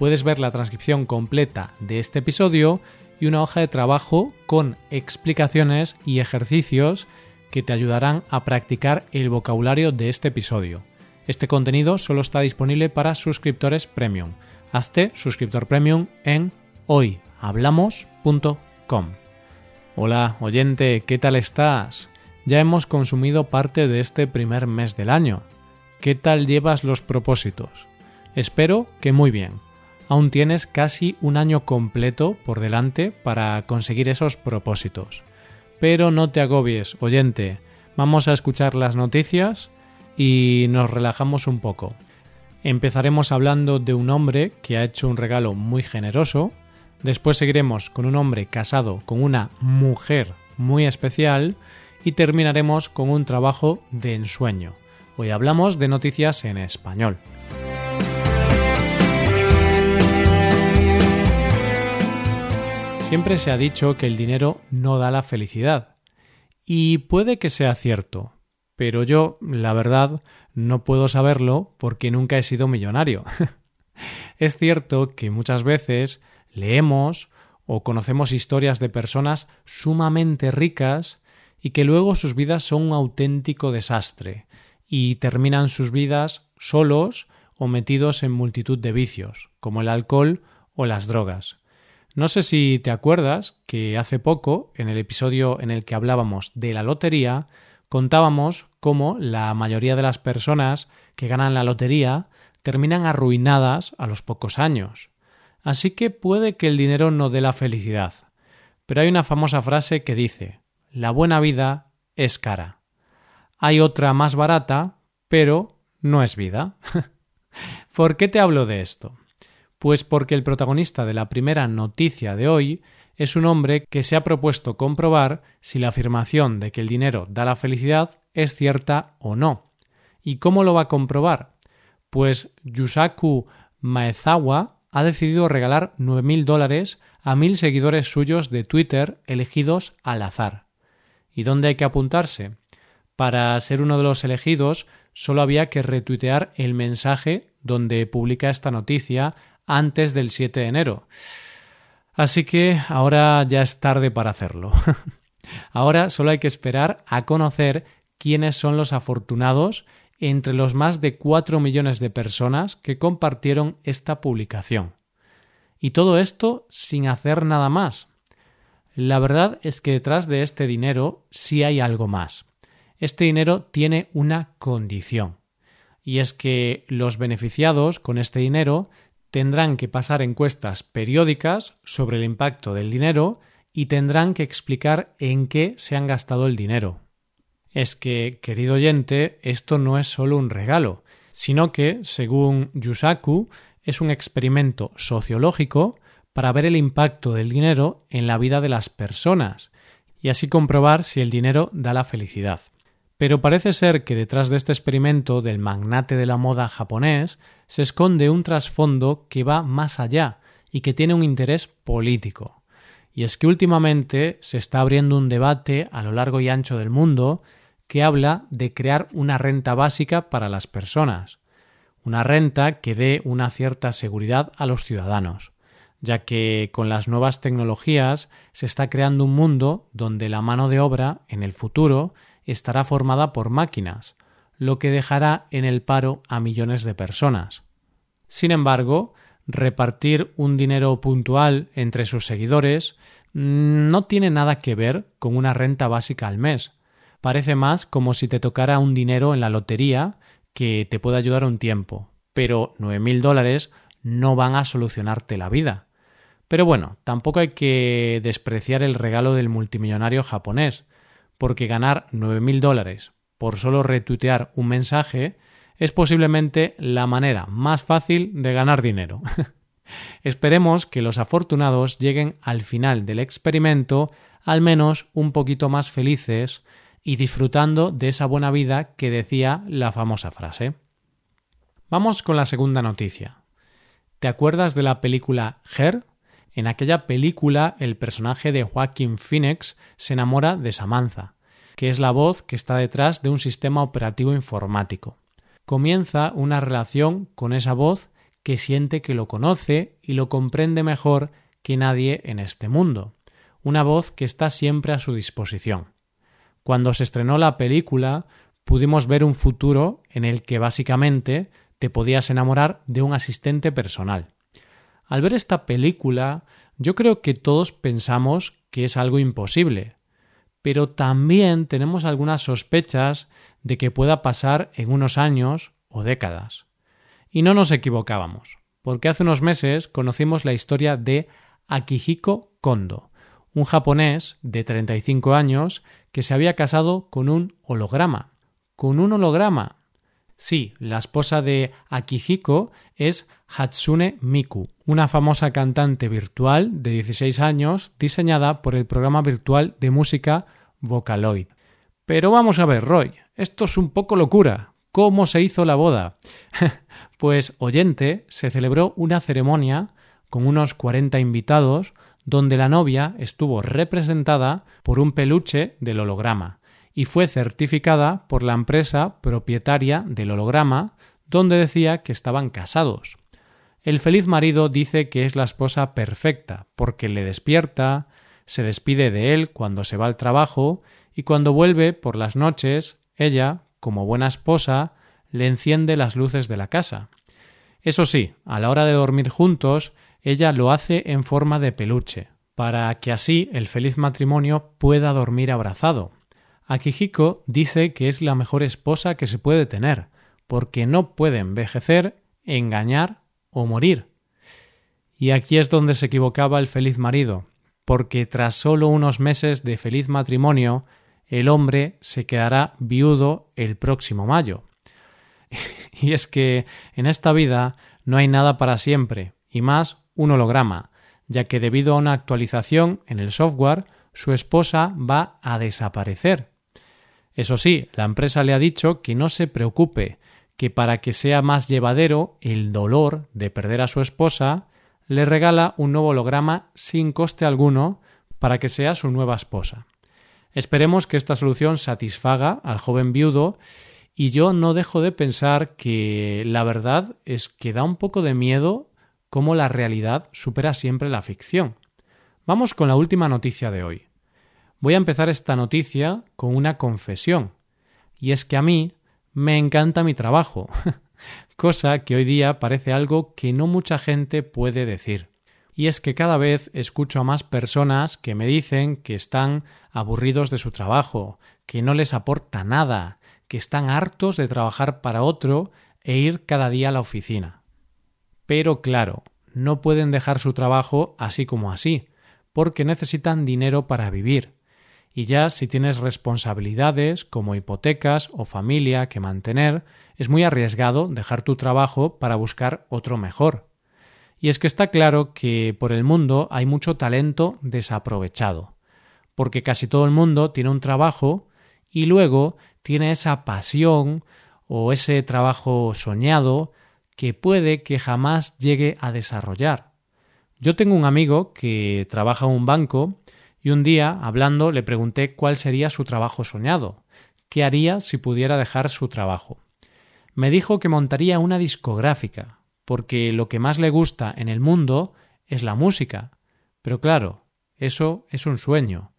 puedes ver la transcripción completa de este episodio y una hoja de trabajo con explicaciones y ejercicios que te ayudarán a practicar el vocabulario de este episodio. Este contenido solo está disponible para suscriptores premium. Hazte suscriptor premium en hoyhablamos.com. Hola, oyente, ¿qué tal estás? Ya hemos consumido parte de este primer mes del año. ¿Qué tal llevas los propósitos? Espero que muy bien aún tienes casi un año completo por delante para conseguir esos propósitos. Pero no te agobies, oyente, vamos a escuchar las noticias y nos relajamos un poco. Empezaremos hablando de un hombre que ha hecho un regalo muy generoso, después seguiremos con un hombre casado con una mujer muy especial y terminaremos con un trabajo de ensueño. Hoy hablamos de noticias en español. Siempre se ha dicho que el dinero no da la felicidad. Y puede que sea cierto, pero yo, la verdad, no puedo saberlo porque nunca he sido millonario. es cierto que muchas veces leemos o conocemos historias de personas sumamente ricas y que luego sus vidas son un auténtico desastre y terminan sus vidas solos o metidos en multitud de vicios, como el alcohol o las drogas. No sé si te acuerdas que hace poco, en el episodio en el que hablábamos de la lotería, contábamos cómo la mayoría de las personas que ganan la lotería terminan arruinadas a los pocos años. Así que puede que el dinero no dé la felicidad. Pero hay una famosa frase que dice la buena vida es cara. Hay otra más barata, pero no es vida. ¿Por qué te hablo de esto? Pues porque el protagonista de la primera noticia de hoy es un hombre que se ha propuesto comprobar si la afirmación de que el dinero da la felicidad es cierta o no. ¿Y cómo lo va a comprobar? Pues Yusaku Maezawa ha decidido regalar 9.000 dólares a mil seguidores suyos de Twitter elegidos al azar. ¿Y dónde hay que apuntarse? Para ser uno de los elegidos solo había que retuitear el mensaje donde publica esta noticia antes del 7 de enero. Así que ahora ya es tarde para hacerlo. ahora solo hay que esperar a conocer quiénes son los afortunados entre los más de 4 millones de personas que compartieron esta publicación. Y todo esto sin hacer nada más. La verdad es que detrás de este dinero sí hay algo más. Este dinero tiene una condición. Y es que los beneficiados con este dinero tendrán que pasar encuestas periódicas sobre el impacto del dinero y tendrán que explicar en qué se han gastado el dinero. Es que, querido oyente, esto no es solo un regalo, sino que, según Yusaku, es un experimento sociológico para ver el impacto del dinero en la vida de las personas y así comprobar si el dinero da la felicidad. Pero parece ser que detrás de este experimento del magnate de la moda japonés se esconde un trasfondo que va más allá y que tiene un interés político. Y es que últimamente se está abriendo un debate a lo largo y ancho del mundo que habla de crear una renta básica para las personas, una renta que dé una cierta seguridad a los ciudadanos, ya que con las nuevas tecnologías se está creando un mundo donde la mano de obra en el futuro estará formada por máquinas, lo que dejará en el paro a millones de personas. Sin embargo, repartir un dinero puntual entre sus seguidores no tiene nada que ver con una renta básica al mes. Parece más como si te tocara un dinero en la lotería que te puede ayudar un tiempo, pero nueve mil dólares no van a solucionarte la vida. Pero bueno, tampoco hay que despreciar el regalo del multimillonario japonés, porque ganar 9.000 dólares por solo retuitear un mensaje es posiblemente la manera más fácil de ganar dinero. Esperemos que los afortunados lleguen al final del experimento al menos un poquito más felices y disfrutando de esa buena vida que decía la famosa frase. Vamos con la segunda noticia. ¿Te acuerdas de la película Her? En aquella película el personaje de Joaquin Phoenix se enamora de Samantha, que es la voz que está detrás de un sistema operativo informático. Comienza una relación con esa voz que siente que lo conoce y lo comprende mejor que nadie en este mundo, una voz que está siempre a su disposición. Cuando se estrenó la película, pudimos ver un futuro en el que básicamente te podías enamorar de un asistente personal. Al ver esta película, yo creo que todos pensamos que es algo imposible, pero también tenemos algunas sospechas de que pueda pasar en unos años o décadas. Y no nos equivocábamos, porque hace unos meses conocimos la historia de Akihiko Kondo, un japonés de 35 años que se había casado con un holograma. ¿Con un holograma? Sí, la esposa de Akihiko es Hatsune Miku, una famosa cantante virtual de 16 años diseñada por el programa virtual de música Vocaloid. Pero vamos a ver, Roy, esto es un poco locura. ¿Cómo se hizo la boda? pues, oyente, se celebró una ceremonia con unos 40 invitados donde la novia estuvo representada por un peluche del holograma y fue certificada por la empresa propietaria del holograma donde decía que estaban casados. El feliz marido dice que es la esposa perfecta porque le despierta, se despide de él cuando se va al trabajo y cuando vuelve por las noches, ella, como buena esposa, le enciende las luces de la casa. Eso sí, a la hora de dormir juntos, ella lo hace en forma de peluche, para que así el feliz matrimonio pueda dormir abrazado. Akihiko dice que es la mejor esposa que se puede tener, porque no puede envejecer, engañar o morir. Y aquí es donde se equivocaba el feliz marido, porque tras solo unos meses de feliz matrimonio, el hombre se quedará viudo el próximo mayo. y es que en esta vida no hay nada para siempre, y más un holograma, ya que debido a una actualización en el software, su esposa va a desaparecer. Eso sí, la empresa le ha dicho que no se preocupe, que para que sea más llevadero el dolor de perder a su esposa, le regala un nuevo holograma sin coste alguno para que sea su nueva esposa. Esperemos que esta solución satisfaga al joven viudo y yo no dejo de pensar que la verdad es que da un poco de miedo cómo la realidad supera siempre la ficción. Vamos con la última noticia de hoy. Voy a empezar esta noticia con una confesión, y es que a mí me encanta mi trabajo, cosa que hoy día parece algo que no mucha gente puede decir y es que cada vez escucho a más personas que me dicen que están aburridos de su trabajo, que no les aporta nada, que están hartos de trabajar para otro e ir cada día a la oficina. Pero claro, no pueden dejar su trabajo así como así, porque necesitan dinero para vivir. Y ya si tienes responsabilidades como hipotecas o familia que mantener, es muy arriesgado dejar tu trabajo para buscar otro mejor. Y es que está claro que por el mundo hay mucho talento desaprovechado, porque casi todo el mundo tiene un trabajo y luego tiene esa pasión o ese trabajo soñado que puede que jamás llegue a desarrollar. Yo tengo un amigo que trabaja en un banco y un día, hablando, le pregunté cuál sería su trabajo soñado, qué haría si pudiera dejar su trabajo. Me dijo que montaría una discográfica, porque lo que más le gusta en el mundo es la música. Pero claro, eso es un sueño.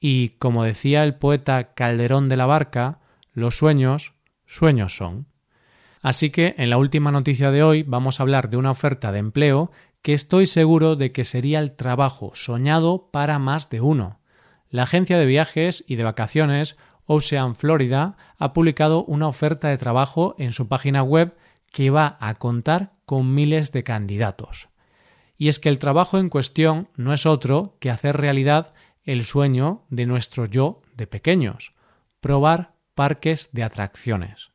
Y como decía el poeta Calderón de la Barca, los sueños, sueños son. Así que en la última noticia de hoy vamos a hablar de una oferta de empleo que estoy seguro de que sería el trabajo soñado para más de uno. La agencia de viajes y de vacaciones Ocean Florida ha publicado una oferta de trabajo en su página web que va a contar con miles de candidatos. Y es que el trabajo en cuestión no es otro que hacer realidad el sueño de nuestro yo de pequeños, probar parques de atracciones.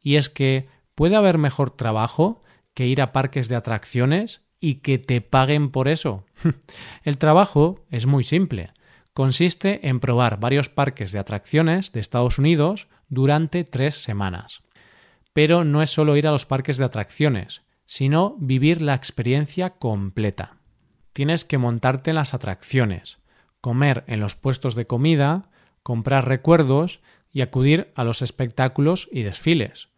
Y es que puede haber mejor trabajo que ir a parques de atracciones y que te paguen por eso. El trabajo es muy simple. Consiste en probar varios parques de atracciones de Estados Unidos durante tres semanas. Pero no es solo ir a los parques de atracciones, sino vivir la experiencia completa. Tienes que montarte en las atracciones, comer en los puestos de comida, comprar recuerdos y acudir a los espectáculos y desfiles.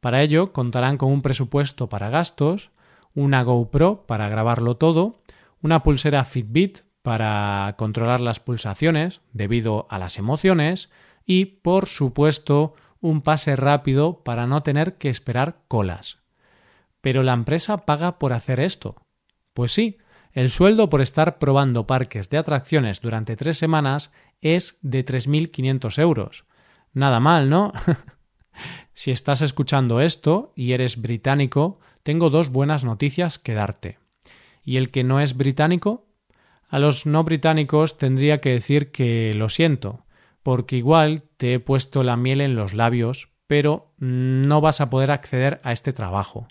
Para ello contarán con un presupuesto para gastos, una GoPro para grabarlo todo, una pulsera Fitbit para controlar las pulsaciones debido a las emociones y, por supuesto, un pase rápido para no tener que esperar colas. Pero la empresa paga por hacer esto. Pues sí, el sueldo por estar probando parques de atracciones durante tres semanas es de 3.500 euros. Nada mal, ¿no? si estás escuchando esto y eres británico, tengo dos buenas noticias que darte. ¿Y el que no es británico? A los no británicos tendría que decir que lo siento, porque igual te he puesto la miel en los labios, pero no vas a poder acceder a este trabajo.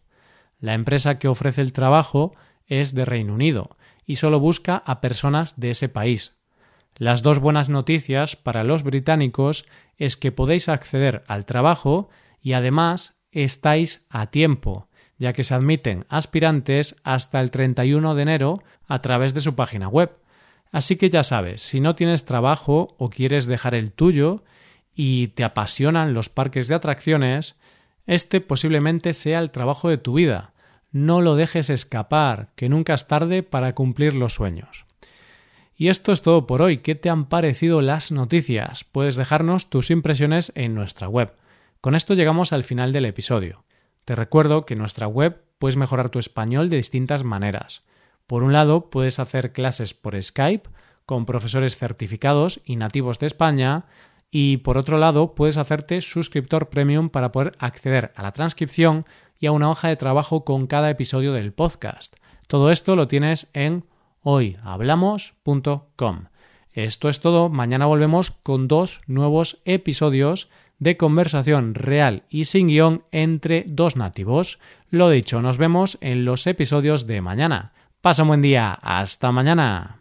La empresa que ofrece el trabajo es de Reino Unido y solo busca a personas de ese país. Las dos buenas noticias para los británicos es que podéis acceder al trabajo y además estáis a tiempo, ya que se admiten aspirantes hasta el 31 de enero a través de su página web. Así que ya sabes, si no tienes trabajo o quieres dejar el tuyo y te apasionan los parques de atracciones, este posiblemente sea el trabajo de tu vida. No lo dejes escapar, que nunca es tarde para cumplir los sueños. Y esto es todo por hoy. ¿Qué te han parecido las noticias? Puedes dejarnos tus impresiones en nuestra web. Con esto llegamos al final del episodio. Te recuerdo que en nuestra web puedes mejorar tu español de distintas maneras. Por un lado, puedes hacer clases por Skype con profesores certificados y nativos de España, y por otro lado, puedes hacerte suscriptor premium para poder acceder a la transcripción y a una hoja de trabajo con cada episodio del podcast. Todo esto lo tienes en hoyhablamos.com. Esto es todo, mañana volvemos con dos nuevos episodios de conversación real y sin guion entre dos nativos. Lo dicho, nos vemos en los episodios de mañana. Pasa un buen día, hasta mañana.